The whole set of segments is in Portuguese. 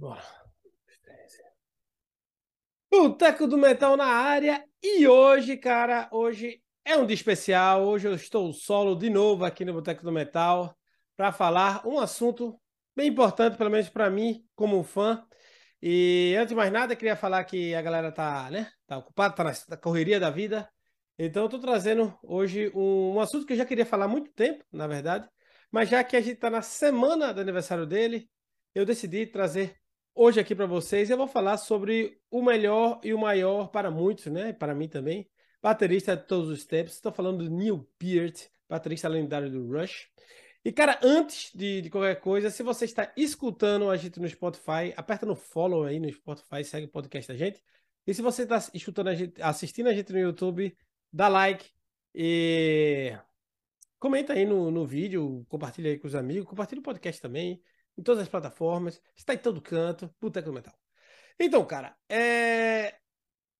Bora. Boteco do Metal na área. E hoje, cara, hoje é um dia especial. Hoje eu estou solo de novo aqui no Boteco do Metal para falar um assunto bem importante, pelo menos para mim, como fã. E antes de mais nada, queria falar que a galera tá, né, tá ocupada, tá na correria da vida. Então eu tô trazendo hoje um, um assunto que eu já queria falar há muito tempo, na verdade. Mas já que a gente tá na semana do aniversário dele, eu decidi trazer hoje aqui para vocês. Eu vou falar sobre o melhor e o maior para muitos, né? Para mim também. Baterista de todos os tempos. Estou falando do Neil Peart, baterista lendário do Rush. E, cara, antes de, de, qualquer coisa, se você está escutando a gente no Spotify, aperta no follow aí no Spotify, segue o podcast da gente. E se você está escutando a gente, assistindo a gente no YouTube, dá like e comenta aí no, no vídeo, compartilha aí com os amigos, compartilha o podcast também em todas as plataformas, está em todo canto, puta que metal. Então, cara, é...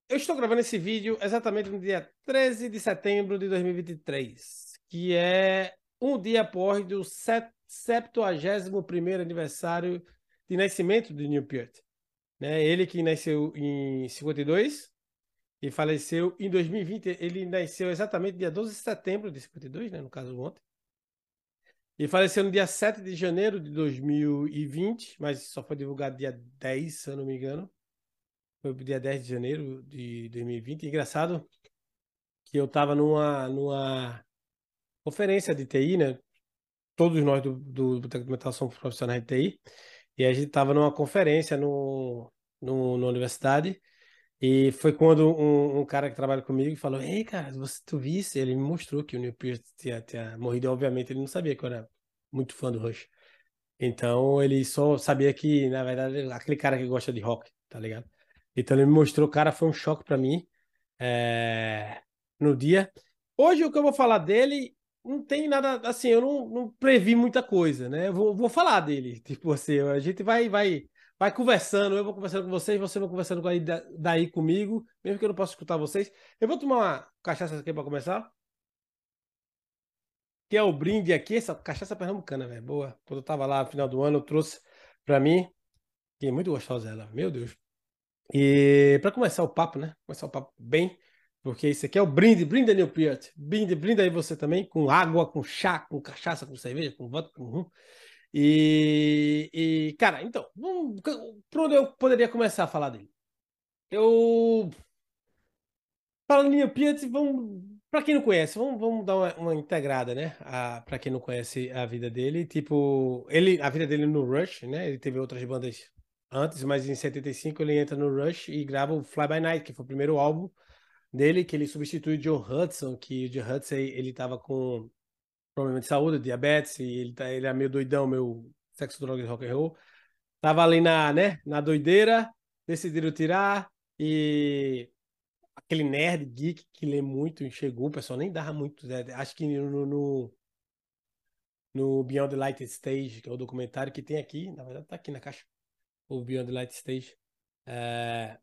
eu estou gravando esse vídeo exatamente no dia 13 de setembro de 2023, que é um dia após do 71 aniversário de nascimento de Neil Peart. Né? Ele que nasceu em 52 e faleceu em 2020. Ele nasceu exatamente dia 12 de setembro de 52, né? no caso ontem. E faleceu no dia 7 de janeiro de 2020, mas só foi divulgado dia 10, se eu não me engano. Foi dia 10 de janeiro de 2020. Engraçado que eu estava numa, numa conferência de TI, né? Todos nós do, do Boteco do Metal somos profissionais de TI. E a gente estava numa conferência no, no, na universidade. E foi quando um, um, cara que trabalha comigo falou: Ei, cara, você tu visse? Ele me mostrou que o Neil Peart tinha, tinha morrido. Obviamente, ele não sabia que eu era muito fã do Rush. Então, ele só sabia que, na verdade, aquele cara que gosta de rock, tá ligado? Então, ele me mostrou, cara, foi um choque para mim é... no dia. Hoje, o que eu vou falar dele não tem nada, assim, eu não, não previ muita coisa, né? Eu vou, vou falar dele, tipo assim, a gente vai, vai vai conversando, eu vou conversando com vocês, você vai conversando aí daí comigo, mesmo que eu não possa escutar vocês. Eu vou tomar uma cachaça aqui para começar. Que é o brinde aqui, essa cachaça pernambucana, velho. Boa. Quando eu tava lá no final do ano, eu trouxe para mim. Que é muito gostosa ela, meu Deus. E para começar o papo, né? Começar o papo bem, porque isso aqui é o brinde, brinde New Peart. Brinde, brinde aí você também, com água, com chá, com cachaça, com cerveja, com vodka, com rum. E, e cara, então, por onde eu poderia começar a falar dele? Eu. Falando em Piat, vamos. Pra quem não conhece, vamos, vamos dar uma, uma integrada, né? A, pra quem não conhece a vida dele. Tipo, ele, a vida dele no Rush, né? Ele teve outras bandas antes, mas em 75 ele entra no Rush e grava o Fly By Night, que foi o primeiro álbum dele, que ele substitui o Joe Hudson, que o Joe Hudson ele tava com problema de saúde, diabetes, e ele, tá, ele é meio doidão, meu sexo, drogas e rock and roll. Tava ali na, né, na doideira, decidiram tirar e aquele nerd geek que lê muito chegou, o pessoal nem dava muito, né? acho que no, no, no Beyond the Light Stage, que é o documentário que tem aqui, na verdade tá aqui na caixa, o Beyond the Light Stage, é,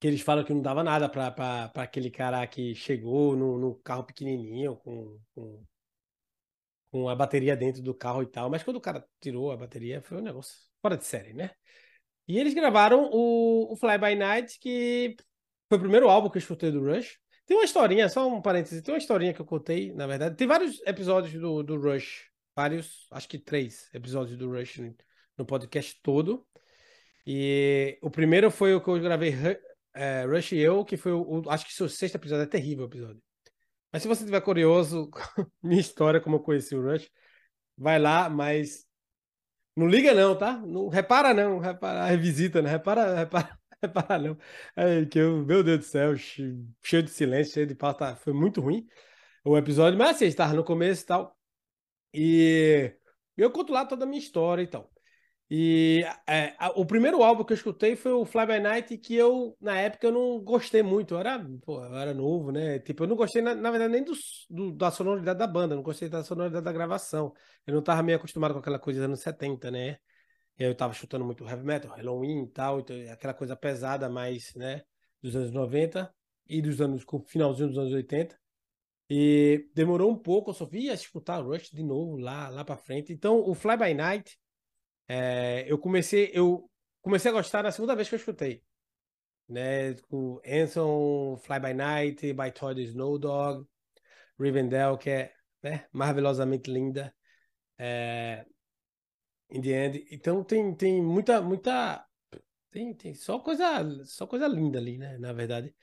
que eles falam que não dava nada para aquele cara que chegou no, no carro pequenininho, com, com com a bateria dentro do carro e tal. Mas quando o cara tirou a bateria, foi um negócio fora de série, né? E eles gravaram o, o Fly By Night, que foi o primeiro álbum que eu escutei do Rush. Tem uma historinha, só um parêntese, tem uma historinha que eu contei, na verdade. Tem vários episódios do, do Rush, vários, acho que três episódios do Rush no podcast todo. E o primeiro foi o que eu gravei, é, Rush e eu, que foi o, acho que o sexto episódio, é terrível o episódio. Mas se você estiver curioso minha história, como eu conheci o Rush, vai lá, mas não liga não, tá? Não repara não, repara, revisita, não repara, repara, repara não. É que eu, meu Deus do céu, cheio de silêncio, cheio de tá, foi muito ruim o episódio, mas assim, estava no começo e tal. E eu conto lá toda a minha história e tal. E é, a, o primeiro álbum que eu escutei foi o Fly By Night, que eu, na época, eu não gostei muito. Eu era, pô, eu era novo, né? Tipo, eu não gostei, na, na verdade, nem do, do, da sonoridade da banda, não gostei da sonoridade da gravação. Eu não tava meio acostumado com aquela coisa dos anos 70, né? E eu tava chutando muito heavy metal, Halloween e tal, então, aquela coisa pesada mais, né? Dos anos 90 e dos anos, finalzinho dos anos 80. E demorou um pouco, eu só via escutar Rush de novo lá, lá pra frente. Então, o Fly By Night É, eu comecei, eu comecei a gostar na segunda vez que eu escutei. Né, com Anson, Fly By Night, By the Snow Dog, Rivendell, que é né, marvelosamente linda. É, in the end. Então tem, tem muita, muita. Tem, tem só coisa, só coisa linda ali, né? Na verdade.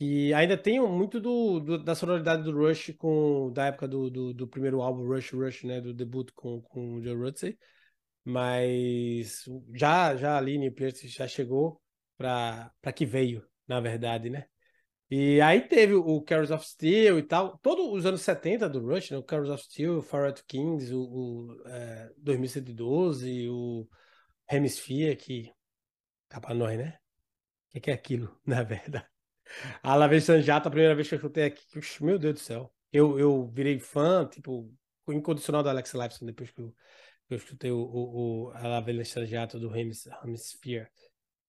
E ainda tem muito do, do, da sonoridade do Rush com da época do, do, do, primeiro álbum Rush Rush, né, do debut com, com o Joe Rutsey. Mas já já ali Neil Pearce já chegou para que veio, na verdade, né? E aí teve o Carols of Steel e tal, todos os anos 70 do Rush, né? O Carols of Steel, o Far Kings, o, o é, 2112, o Hemisphere, que tá pra nós, né? O que, que é aquilo, na verdade? A La Vez Sanjata, a primeira vez que eu escutei aqui, meu Deus do céu. Eu, eu virei fã, tipo, incondicional do Alex Lifeson depois que eu, eu escutei o, o, o, a La Vez Sanjata do Hemisphere.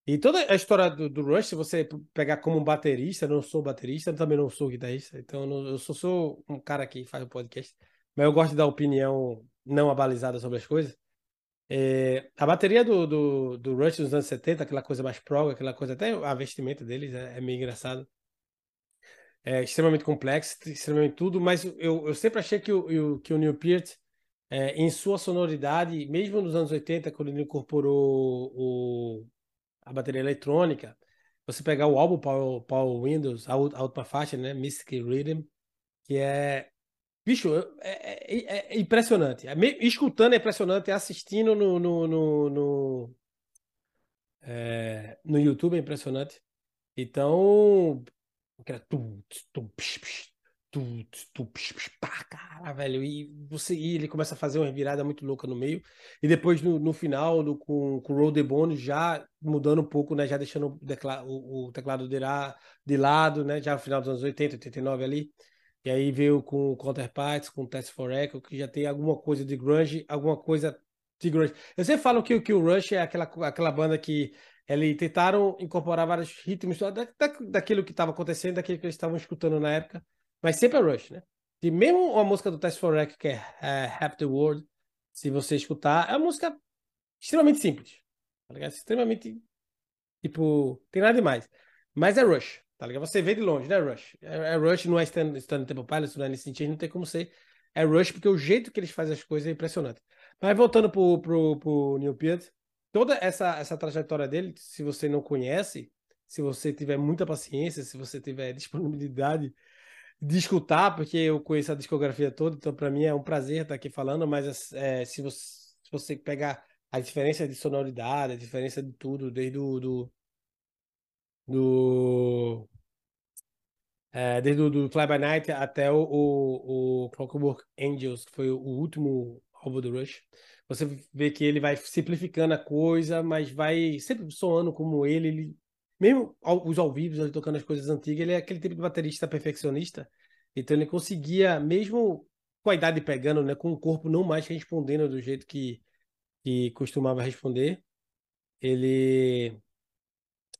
E toda a história do, do, Rush, se você pegar como baterista, eu não sou baterista, também não sou guitarrista, então eu, não, eu sou um cara que faz o podcast, mas eu gosto de dar opinião não abalizada sobre as coisas. É, a bateria do, do, do Rush nos anos 70, aquela coisa mais prog, aquela coisa, até a vestimenta deles é, é meio engraçado. É extremamente complexo, extremamente tudo, mas eu, eu sempre achei que o, que o Neil Peart, é, em sua sonoridade, mesmo nos anos 80, quando ele incorporou o, a bateria eletrônica, você pegar o álbum Power, Power Windows, a, a última faixa, né, Mystic Rhythm, que é Bicho, é, é, é impressionante. É, escutando é impressionante, assistindo no, no, no, no, é, no YouTube é impressionante. Então, tu, tu, psh, psh, pá, cara, velho. E você e ele começa a fazer uma virada muito louca no meio. E depois, no, no final, no, com, com o Roll the Bone, já mudando um pouco, né? Já deixando o, o, o teclado de, de lado, né? Já no final dos anos 80, 89 ali. E aí veio com Counterparts, com Test for Echo, que já tem alguma coisa de grunge, alguma coisa de grunge. Eu sempre falo que, que o Rush é aquela, aquela banda que eles tentaram incorporar vários ritmos da, da, daquilo que estava acontecendo, daquilo que eles estavam escutando na época, mas sempre é Rush, né? E mesmo a música do Test for Echo, que é, é Happy the World, se você escutar, é uma música extremamente simples, tá ligado? Extremamente, tipo, tem nada demais. Mas é Rush. Tá ligado? Você vê de longe, né, Rush? É, é Rush, não é Stand, Stand Temple Pilots, não é nesse sentido, não tem como ser. É Rush, porque o jeito que eles fazem as coisas é impressionante. Mas voltando pro, pro, pro Neil Peart, toda essa, essa trajetória dele, se você não conhece, se você tiver muita paciência, se você tiver disponibilidade de escutar, porque eu conheço a discografia toda, então para mim é um prazer estar aqui falando, mas é, se, você, se você pegar a diferença de sonoridade, a diferença de tudo, desde o do, do é, desde o do Fly By Night até o, o, o Clockwork Angels, que foi o último álbum do Rush. Você vê que ele vai simplificando a coisa, mas vai sempre soando como ele. ele mesmo os ao vivo, ele tocando as coisas antigas, ele é aquele tipo de baterista perfeccionista. Então ele conseguia, mesmo com a idade pegando, né, com o corpo não mais respondendo do jeito que, que costumava responder, ele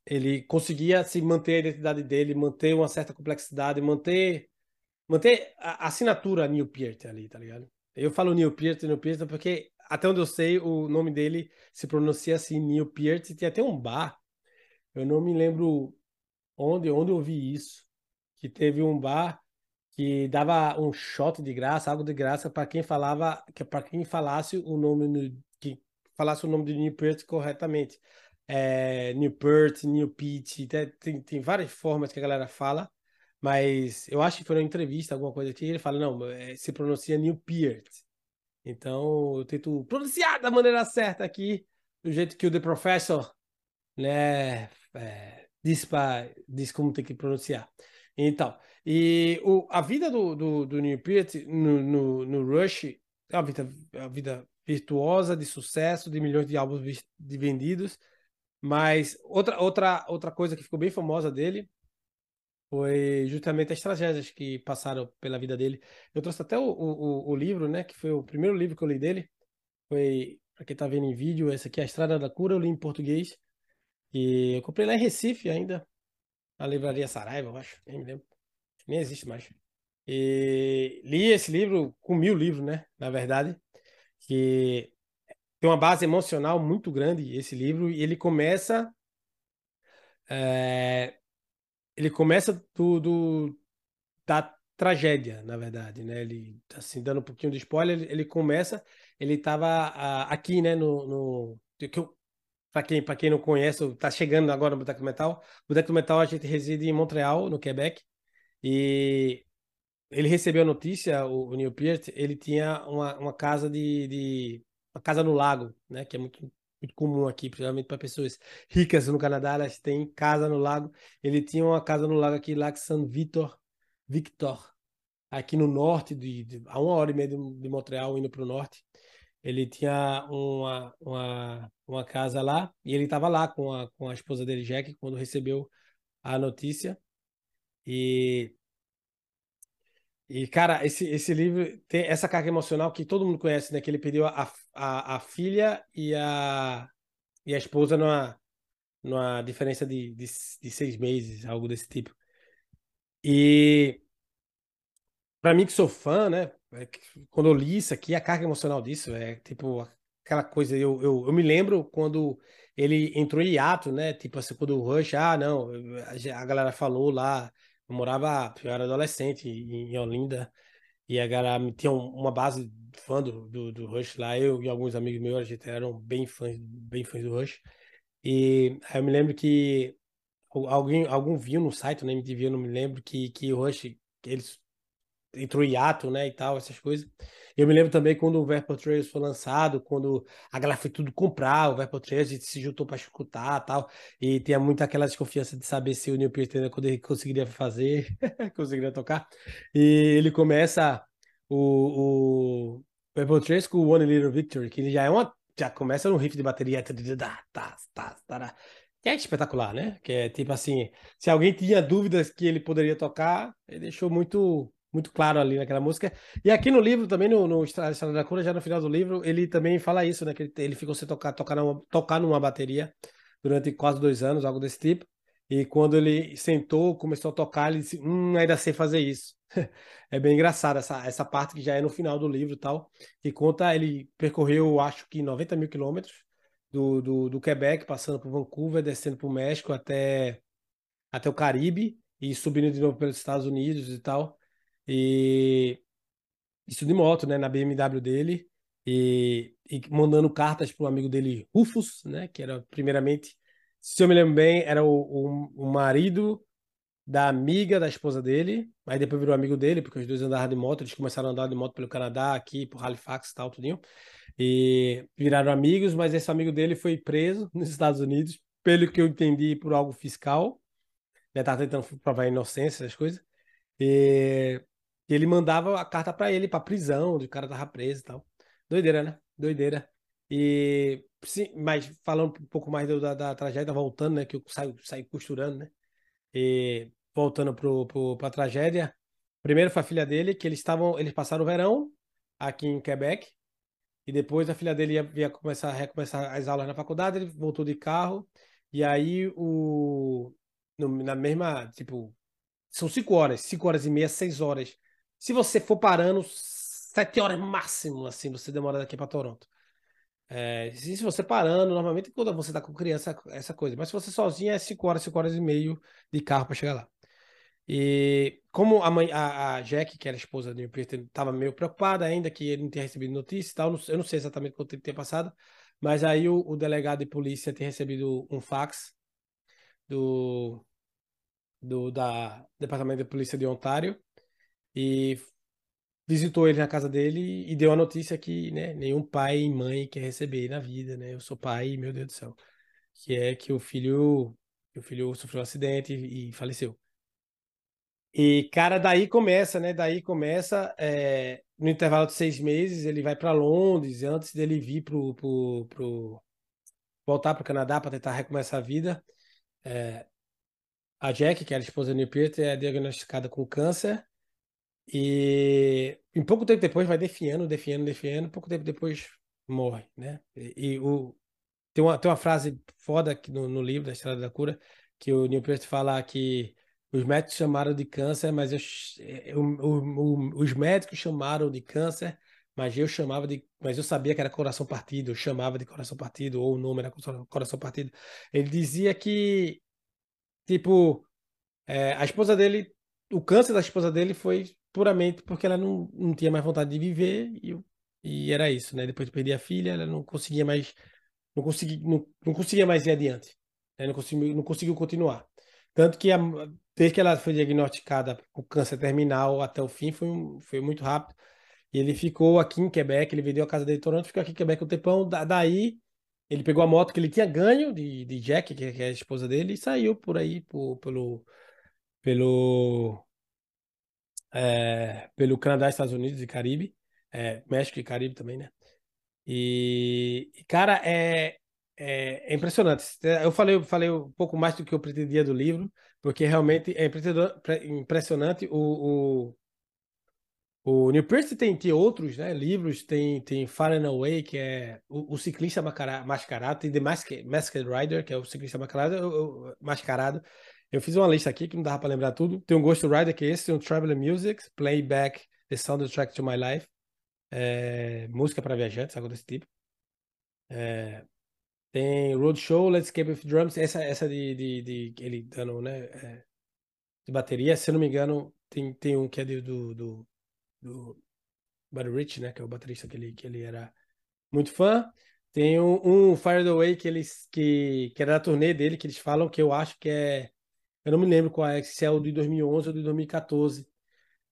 ele conseguia se manter a identidade dele, manter uma certa complexidade, manter manter a assinatura Neil Peart ali, tá ligado? Eu falo Neil Peart, Neil Peart porque até onde eu sei o nome dele se pronuncia assim Neil Peart, e tem até um bar. Eu não me lembro onde onde eu vi isso, que teve um bar que dava um shot de graça, algo de graça para quem falava, que para quem falasse o nome que falasse o nome de Neil Peart corretamente é, New Perth, New Pete, tem, tem várias formas que a galera fala, mas eu acho que foi uma entrevista, alguma coisa que ele fala, não, é, se pronuncia New Peart. Então eu tento pronunciar da maneira certa aqui, do jeito que o The Professor né, é, diz, pra, diz como tem que pronunciar. Então, e o, a vida do, do, do Neil Peart no, no, no Rush é uma vida, é uma vida virtuosa, de sucesso, de milhões de álbuns de vendidos, mas outra, outra, outra coisa que ficou bem famosa dele foi justamente as tragédias que passaram pela vida dele. Eu trouxe até o, o, o livro, né? Que foi o primeiro livro que eu li dele. Foi, para quem tá vendo em vídeo, esse aqui A Estrada da Cura, eu li em português. E eu comprei lá em Recife ainda, na livraria Saraiva, eu acho, nem me lembro. Nem existe mais. E li esse livro, com mil livros, né? Na verdade, que tem uma base emocional muito grande esse livro e ele começa é, ele começa do, do, da tragédia, na verdade, né? Ele assim dando um pouquinho de spoiler, ele, ele começa, ele estava aqui, né, no, no para quem quem não conhece, está chegando agora no Boteco Metal. O Boteco Metal a gente reside em Montreal, no Quebec, e ele recebeu a notícia, o, o Neil Peart, ele tinha uma, uma casa de, de uma casa no lago, né? Que é muito, muito comum aqui, principalmente para pessoas ricas no Canadá, elas têm casa no lago. Ele tinha uma casa no lago aqui, Lac Saint Victor, Victor, aqui no norte, de, de a uma hora e meia de, de Montreal, indo para o norte. Ele tinha uma, uma, uma casa lá e ele estava lá com a, com a esposa dele, Jack, quando recebeu a notícia. E e, cara, esse, esse livro tem essa carga emocional que todo mundo conhece, né? Que ele perdeu a, a, a filha e a, e a esposa numa, numa diferença de, de, de seis meses, algo desse tipo. E para mim que sou fã, né? É quando eu li isso aqui, a carga emocional disso é tipo aquela coisa. Eu, eu, eu me lembro quando ele entrou em hiato, né? Tipo assim, quando o Rush, ah, não, a galera falou lá eu morava, eu era adolescente em, Olinda, e a galera tinha uma base fã do, do, do, Rush lá. Eu e alguns amigos meus, a gente eram bem fãs, bem fãs do Rush. E aí eu me lembro que alguém, algum viu no site, na MTV, eu não me lembro, que, que o Rush, eles entrou em ato, né, e tal, essas coisas. Eu me lembro também quando o Verpo Trails foi lançado, quando a galera foi tudo comprar o Verpo Trails, a gente se juntou para escutar tal, e tinha muito aquela desconfiança de saber se o Neil Peart conseguiria fazer, conseguiria tocar. E ele começa o, o Verpo Trails com o One Little Victory, que ele já é uma já começa no riff de bateria, que é espetacular, né? Que é tipo assim, se alguém tinha dúvidas que ele poderia tocar, ele deixou muito muito claro ali naquela música. E aqui no livro, também no, Estrada da Cura, já no final do livro, ele também fala isso, né? Que ele, ele ficou sem tocar, tocar, numa, tocar numa bateria durante quase dois anos, algo desse tipo. E quando ele sentou, começou a tocar, ele disse, hum, ainda sei fazer isso. é bem engraçado essa, essa parte que já é no final do livro e tal. E conta, ele percorreu, acho que 90 mil quilômetros do, do, do Quebec, passando por Vancouver, descendo para o México até, até o Caribe e subindo de novo pelos Estados Unidos e tal. E isso de moto, né, na BMW dele, e, e mandando cartas para um amigo dele, Rufus, né, que era primeiramente, se eu me lembro bem, era o, o, o marido da amiga da esposa dele, aí depois virou amigo dele, porque os dois andavam de moto, eles começaram a andar de moto pelo Canadá, aqui, por Halifax e tal, tudinho, e viraram amigos, mas esse amigo dele foi preso nos Estados Unidos, pelo que eu entendi, por algo fiscal, né, tava tentando provar inocência, essas coisas, e e ele mandava a carta para ele, pra prisão, o cara tava preso e tal. Doideira, né? Doideira. E, sim, mas falando um pouco mais da, da tragédia, voltando, né? Que eu saio, saio costurando, né? E voltando pro, pro, pra tragédia. Primeiro foi a filha dele, que eles estavam, eles passaram o verão aqui em Quebec. E depois a filha dele ia, ia começar, recomeçar as aulas na faculdade, ele voltou de carro. E aí o. Na mesma, tipo, são cinco horas, cinco horas e meia, seis horas se você for parando, sete horas máximo, assim, você demora daqui para Toronto. É, se você parando, normalmente quando você tá com criança, essa coisa. Mas se você sozinho, é cinco horas, cinco horas e meio de carro para chegar lá. E como a mãe, a, a Jack, que era esposa do Pearson, estava meio preocupada ainda que ele não tinha recebido notícia e tal, eu não sei exatamente quanto tempo tinha passado, mas aí o, o delegado de polícia tinha recebido um fax do, do da Departamento de Polícia de Ontário e visitou ele na casa dele e deu a notícia que né, nenhum pai e mãe quer receber na vida, né? Eu sou pai, meu Deus do céu. Que é que o filho, o filho sofreu um acidente e, faleceu. E, cara, daí começa, né? Daí começa, é, no intervalo de seis meses, ele vai para Londres, antes dele vir pro, pro, pro voltar para o Canadá para tentar recomeçar a vida. É, a Jack, que era a esposa do Neil Peart, é diagnosticada com câncer e em pouco tempo depois vai definhando, definhando, definhando, pouco tempo depois morre, né? E, e o, tem, uma, tem uma frase foda aqui no, no livro da Estrada da Cura, que o Neil Peart fala que os médicos chamaram de câncer, mas eu, o, o, os médicos chamaram de câncer, mas eu chamava de. Mas eu sabia que era coração partido, eu chamava de coração partido, ou o nome era coração partido. Ele dizia que, tipo, é, a esposa dele, o câncer da esposa dele foi puramente porque ela não, não tinha mais vontade de viver e, e era isso, né? Depois de perder a filha, ela não conseguia mais. Não conseguia, não, não conseguia mais ir adiante. Né? Não, conseguiu, não conseguiu continuar. Tanto que a, desde que ela foi diagnosticada com câncer terminal até o fim, foi, foi muito rápido. E ele ficou aqui em Quebec, ele vendeu a casa dele em Toronto, ficou aqui em Quebec um tempão. Da, daí, ele pegou a moto que ele tinha ganho de, de Jack, que, é a esposa dele, e saiu por aí, por, pelo, pelo, é, pelo Canadá, Estados Unidos e Caribe. É, México e Caribe também, né? E, cara, é, é, é, impressionante. Eu falei, falei um pouco mais do que eu pretendia do livro, porque realmente é impressionante o, o, o tem, tem outros né, livros, tem, tem Far and Away, que é o, o ciclista mascarado, tem The Masked, Masked Rider, que é o ciclista mascarado, mascarado. Eu fiz uma lista aqui que não dava para lembrar tudo. Tem um Ghost Rider, que é esse, tem um Traveler Music, Playback, The Soundtrack to My Life, é, música para viajantes, algo desse tipo. É, tem Roadshow, Let's Escape with Drums, essa, essa de, de, de ele dando, né, é, de bateria, se não me engano, tem, tem um que é de, do, do, do Buddy Rich, né, que é o baterista que ele, que ele era muito fã. Tem um, um Fire the Way que eles que, que era da turnê dele, que eles falam que eu acho que é eu não me lembro qual é, se é o de 2011 ou de 2014,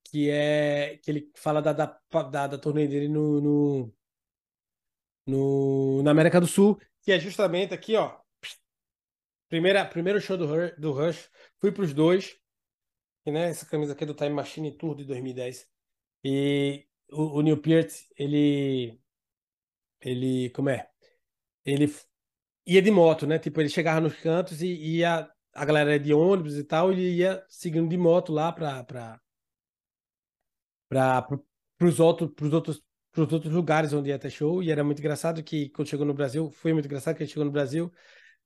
que é que ele fala da, da, da, da dele no, no, no, na América do Sul, que é justamente aqui, ó. Primeira, primeiro show do, do Rush, fui para os dois. E, né, essa camisa aqui é do Time Machine Tour de 2010. E o, o Neil Peart, ele. Ele. Como é? Ele ia de moto, né? Tipo, ele chegava nos cantos e ia. A galera de ônibus e tal, ele ia seguindo de moto lá para para os outros, pros outros para os outros lugares onde ia ter show. E era muito engraçado que quando chegou no Brasil, foi muito engraçado que ele chegou no Brasil,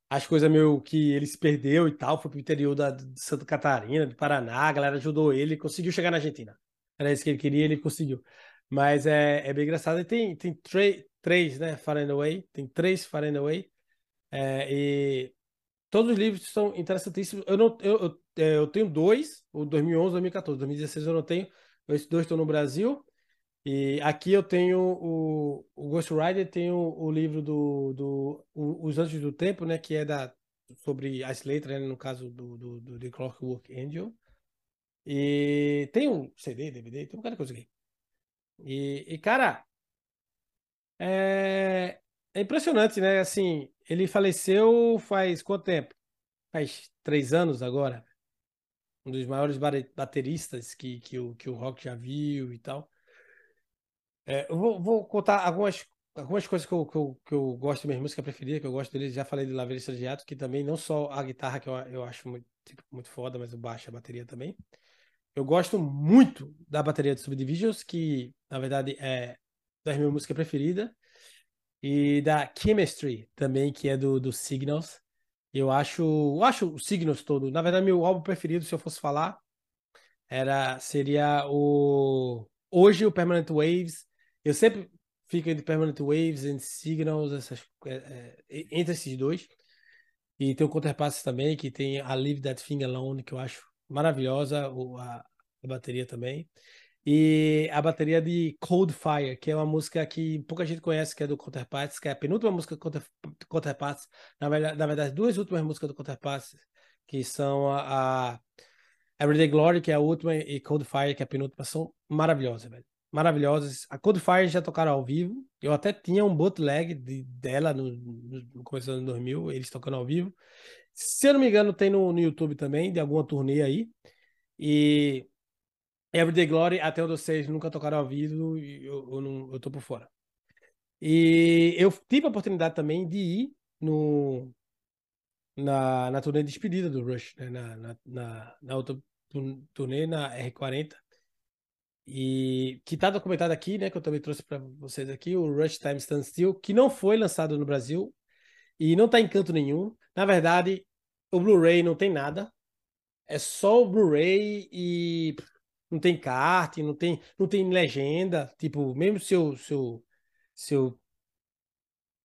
as coisas meio que ele se perdeu e tal, foi pro interior da, de Santa Catarina, do Paraná, a galera ajudou ele, conseguiu chegar na Argentina. Era isso que ele queria, ele conseguiu. Mas é, é bem engraçado. E tem, tem três, né? Far and Away, tem três Far and Away. É, e todos os livros são interessantíssimos. Eu, não, eu, eu, é, eu tenho dois, o 2011 2014. 2016 eu não tenho. Esses dois estão no Brasil. E aqui eu tenho o, o Ghost Rider, tenho o livro do, do o, Os Anjos do Tempo, né? Que é da, sobre a Slater, né, no caso do, do, do The Clockwork Angel. E tem um CD, DVD, tem um cara de coisa aqui. E, e cara, é, é impressionante, né? Assim, ele faleceu faz quanto tempo? Faz três anos agora. Um dos maiores bateristas que, que, o, que o rock já viu e tal. É, eu vou, vou, contar algumas, algumas coisas que eu, que, eu, que eu gosto minha música preferida, que eu gosto dele. Já falei de Laveira Estragiato, que também não só a guitarra, que eu, eu acho muito, tipo, muito foda, mas o baixo a bateria também. Eu gosto muito da bateria de Subdivisions, que na verdade é da minha música preferida. E da Chemistry também, que é do, do Signals. Eu acho, eu acho o Signals todo. Na verdade, meu álbum preferido, se eu fosse falar, era seria o hoje o Permanent Waves eu sempre fico entre Permanent Waves e Signals, essas, é, é, entre esses dois. E tem o Counterpasses também, que tem a Leave That Thing Alone, que eu acho maravilhosa, a, a bateria também. E a bateria de Cold Fire, que é uma música que pouca gente conhece, que é do Counterparts, que é a penúltima música do Counterparts. Na verdade, na verdade, duas últimas músicas do Counterparts, que são a, a Everyday Glory, que é a última, e Cold Fire, que é a penúltima, são maravilhosas, velho maravilhosas. A Codefire já tocaram ao vivo. Eu até tinha um bootleg de, dela no, no começo dos anos 2000, eles tocando ao vivo. Se eu não me engano, tem no, no YouTube também, de alguma turnê aí. E Everyday Glory, até o vocês nunca tocaram ao vivo, eu, eu, não, eu tô por fora. E eu tive a oportunidade também de ir no, na, na turnê de despedida do Rush, né? na, na, na, na outra turnê, na R40. E que está documentado aqui, né? Que eu também trouxe para vocês aqui, o Rush Time Stand Still, que não foi lançado no Brasil e não está em canto nenhum. Na verdade, o Blu-ray não tem nada. É só o Blu-ray e não tem kart, não tem, não tem legenda. Tipo, mesmo se eu, se eu, se eu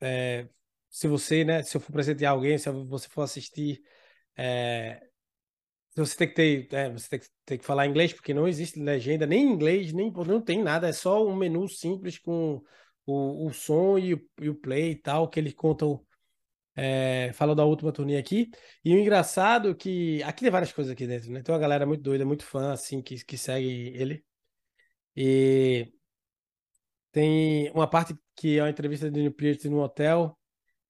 é, se você, né, se eu for presentear alguém, se você for assistir, é, você tem que ter, é, você tem que, tem que falar inglês, porque não existe legenda, nem em inglês, nem não tem nada, é só um menu simples com o, o som e o, e o play e tal, que eles contam, é, falam da última turnê aqui. E o engraçado que aqui tem várias coisas aqui dentro, né? Tem uma galera muito doida, muito fã, assim, que, que segue ele. E tem uma parte que é uma entrevista de Peart no hotel,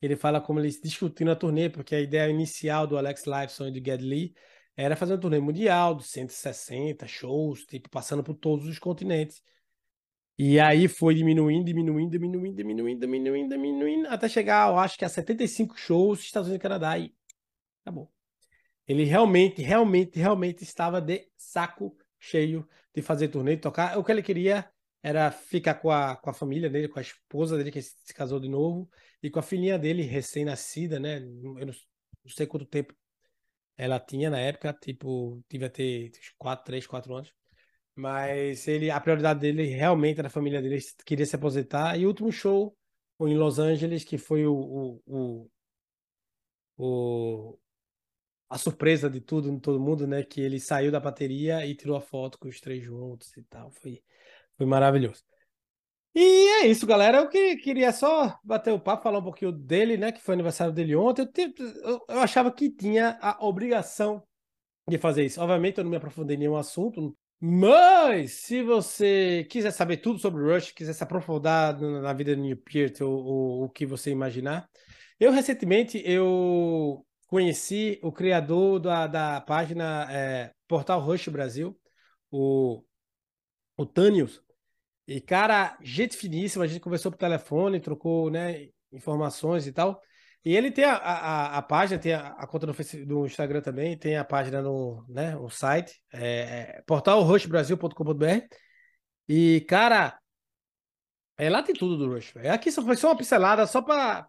ele fala como eles discutindo a turnê, porque a ideia inicial do Alex Lifeson e do Geddy Lee era fazer uma turnê mundial de 160 shows, tipo, passando por todos os continentes. E aí foi diminuindo, diminuindo, diminuindo, diminuindo, diminuindo, diminuindo, até chegar, eu acho que a 75 shows Estados Unidos e Canadá e acabou. Ele realmente, realmente, realmente estava de saco cheio de fazer turnê, de tocar. O que ele queria era ficar com a, com a família dele, com a esposa dele, que se casou de novo, e com a filhinha dele, recém-nascida, né? Eu não, não, sei quanto tempo ela tinha na época, tipo, devia ter 4, 3, 4 anos. Mas ele, a prioridade dele realmente era a família dele, queria se aposentar. E o último show foi em Los Angeles, que foi o, o, o, o a surpresa de tudo, de todo mundo, né? Que ele saiu da bateria e tirou a foto com os três juntos e tal. Foi, foi maravilhoso. E é isso, galera. Eu que, queria só bater o papo, falar um pouquinho dele, né? Que foi aniversário dele ontem. Eu, eu, eu achava que tinha a obrigação de fazer isso. Obviamente, eu não me aprofundei em nenhum assunto, mas se você quiser saber tudo sobre Rush, quiser se aprofundar na vida do New Peart ou, ou o que você imaginar, eu recentemente eu conheci o criador da, da página é, Portal Rush Brasil, o, o Tânios. E, cara, gente finíssima, a gente conversou por telefone, trocou, né, informações e tal. E ele tem a, a, a página, tem a, a conta no, Facebook, Instagram também, tem a página no, né, o site, é, é portalrushbrasil.com.br. E, cara, é, lá tem tudo do Rush. Véio. Aqui só foi só uma pincelada, só para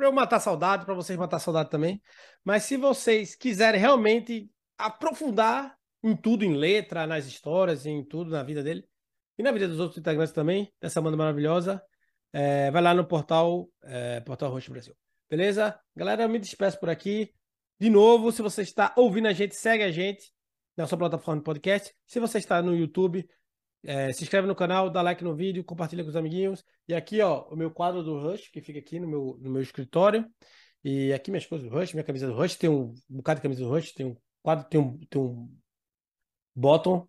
eu matar saudade, para vocês matar saudade também. Mas se vocês quiserem realmente aprofundar em tudo, em letra, nas histórias, em tudo na vida dele, e na vida dos outros integrantes também, dessa banda maravilhosa. É, vai lá no portal, é, Portal Brasil. Beleza? Galera, eu me despeço por aqui. De novo, se você está ouvindo a gente, segue a gente na sua plataforma de podcast. Se você está no YouTube, é, se inscreve no canal, dá like no vídeo, compartilha com os amiguinhos. E aqui, ó, o meu quadro do Rush, que fica aqui no meu, no meu escritório. E aqui minhas coisas do Rush, minha camisa do Rush, tem um, um bocado de camisa do Rush, tem um quadro, tem um, tem um bottom,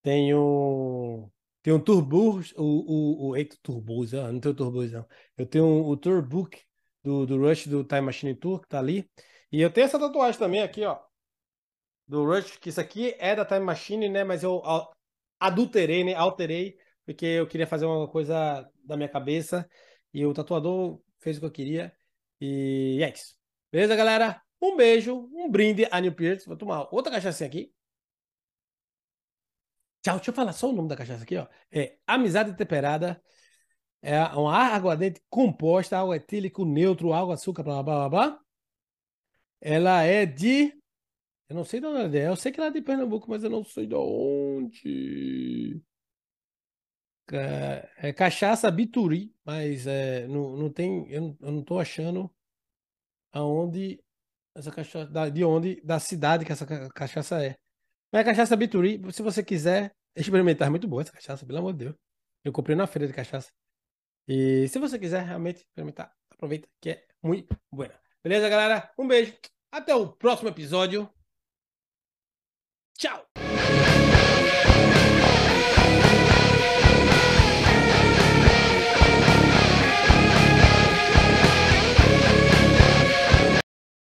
tem um tem um Turbos, o, o, o eita, Turbos, ah, não tem o Turbos, não. Eu tenho o Tourbook do, do Rush, do Time Machine Tour, que tá ali. E eu tenho essa tatuagem também aqui, ó. Do Rush, que isso aqui é da Time Machine, né? Mas eu adulterei, né? Alterei, porque eu queria fazer uma coisa da minha cabeça. E o tatuador fez o que eu queria. E é isso. Beleza, galera? Um beijo, um brinde a New Pierce. Vou tomar outra cachaça aqui. Tchau, deixa eu falar só o nome da cachaça aqui, ó. É Amizade Temperada. É uma aguardente composta, água etílico, neutro, água, açúcar, blá, blá, blá, blá. Ela é de... Eu não sei de onde é. Eu sei que ela é de Pernambuco, mas eu não sei de onde. É cachaça Bituri, mas é, não, não tem... Eu, não tô achando aonde... Essa cachaça... De onde... Da cidade que essa cachaça é. Mas a cachaça Bituri, se você quiser experimentar, é muito boa essa cachaça, pelo amor de Deus. Eu comprei na feira de cachaça. E se você quiser realmente experimentar, aproveita que é muito boa. Beleza, galera? Um beijo. Até o próximo episódio. Tchau!